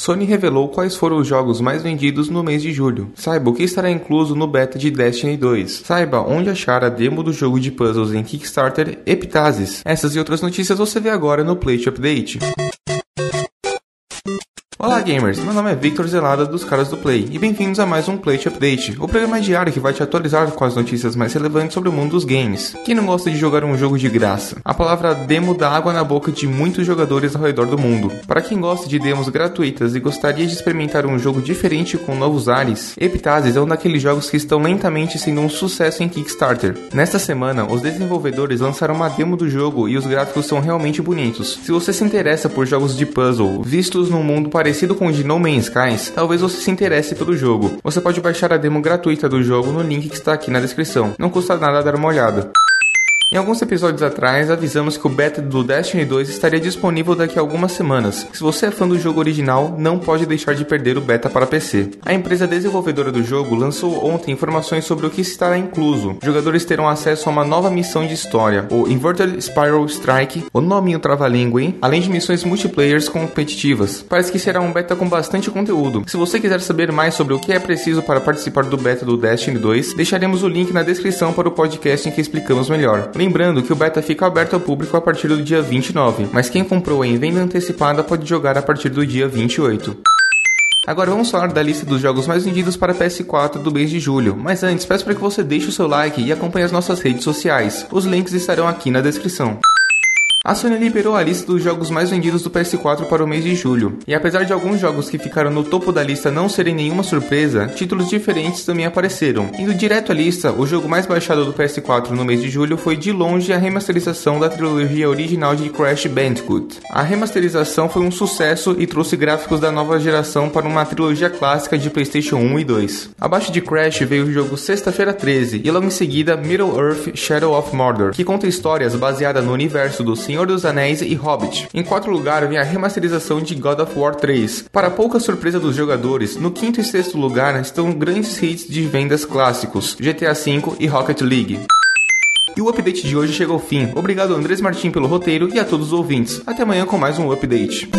Sony revelou quais foram os jogos mais vendidos no mês de julho. Saiba o que estará incluso no beta de Destiny 2. Saiba onde achar a demo do jogo de puzzles em Kickstarter Epitasis. Essas e outras notícias você vê agora no Play Update. Olá gamers, meu nome é Victor Zelada dos caras do Play e bem-vindos a mais um Play Update, o programa diário que vai te atualizar com as notícias mais relevantes sobre o mundo dos games. Quem não gosta de jogar um jogo de graça? A palavra demo dá água na boca de muitos jogadores ao redor do mundo. Para quem gosta de demos gratuitas e gostaria de experimentar um jogo diferente com novos ares, Epitasis é um daqueles jogos que estão lentamente sendo um sucesso em Kickstarter. Nesta semana, os desenvolvedores lançaram uma demo do jogo e os gráficos são realmente bonitos. Se você se interessa por jogos de puzzle vistos num mundo parecido parecido com o de No Man's Skies, talvez você se interesse pelo jogo. Você pode baixar a demo gratuita do jogo no link que está aqui na descrição. Não custa nada dar uma olhada. Em alguns episódios atrás, avisamos que o beta do Destiny 2 estaria disponível daqui a algumas semanas. Se você é fã do jogo original, não pode deixar de perder o beta para PC. A empresa desenvolvedora do jogo lançou ontem informações sobre o que estará incluso. Jogadores terão acesso a uma nova missão de história, o Inverted Spiral Strike, o nominho trava-língua? Além de missões multiplayers competitivas. Parece que será um beta com bastante conteúdo. Se você quiser saber mais sobre o que é preciso para participar do beta do Destiny 2, deixaremos o link na descrição para o podcast em que explicamos melhor. Lembrando que o beta fica aberto ao público a partir do dia 29, mas quem comprou em venda antecipada pode jogar a partir do dia 28. Agora vamos falar da lista dos jogos mais vendidos para PS4 do mês de julho, mas antes peço para que você deixe o seu like e acompanhe as nossas redes sociais. Os links estarão aqui na descrição. A Sony liberou a lista dos jogos mais vendidos do PS4 para o mês de julho, e apesar de alguns jogos que ficaram no topo da lista não serem nenhuma surpresa, títulos diferentes também apareceram. Indo direto à lista, o jogo mais baixado do PS4 no mês de julho foi de longe a remasterização da trilogia original de Crash Bandicoot. A remasterização foi um sucesso e trouxe gráficos da nova geração para uma trilogia clássica de PlayStation 1 e 2. Abaixo de Crash veio o jogo Sexta-feira 13 e logo em seguida Middle Earth Shadow of Mordor, que conta histórias baseadas no universo do Senhor dos Anéis e Hobbit. Em quarto lugar vem a remasterização de God of War 3. Para pouca surpresa dos jogadores, no quinto e sexto lugar estão grandes hits de vendas clássicos, GTA V e Rocket League. E o update de hoje chegou ao fim. Obrigado Andrés Martin pelo roteiro e a todos os ouvintes. Até amanhã com mais um update.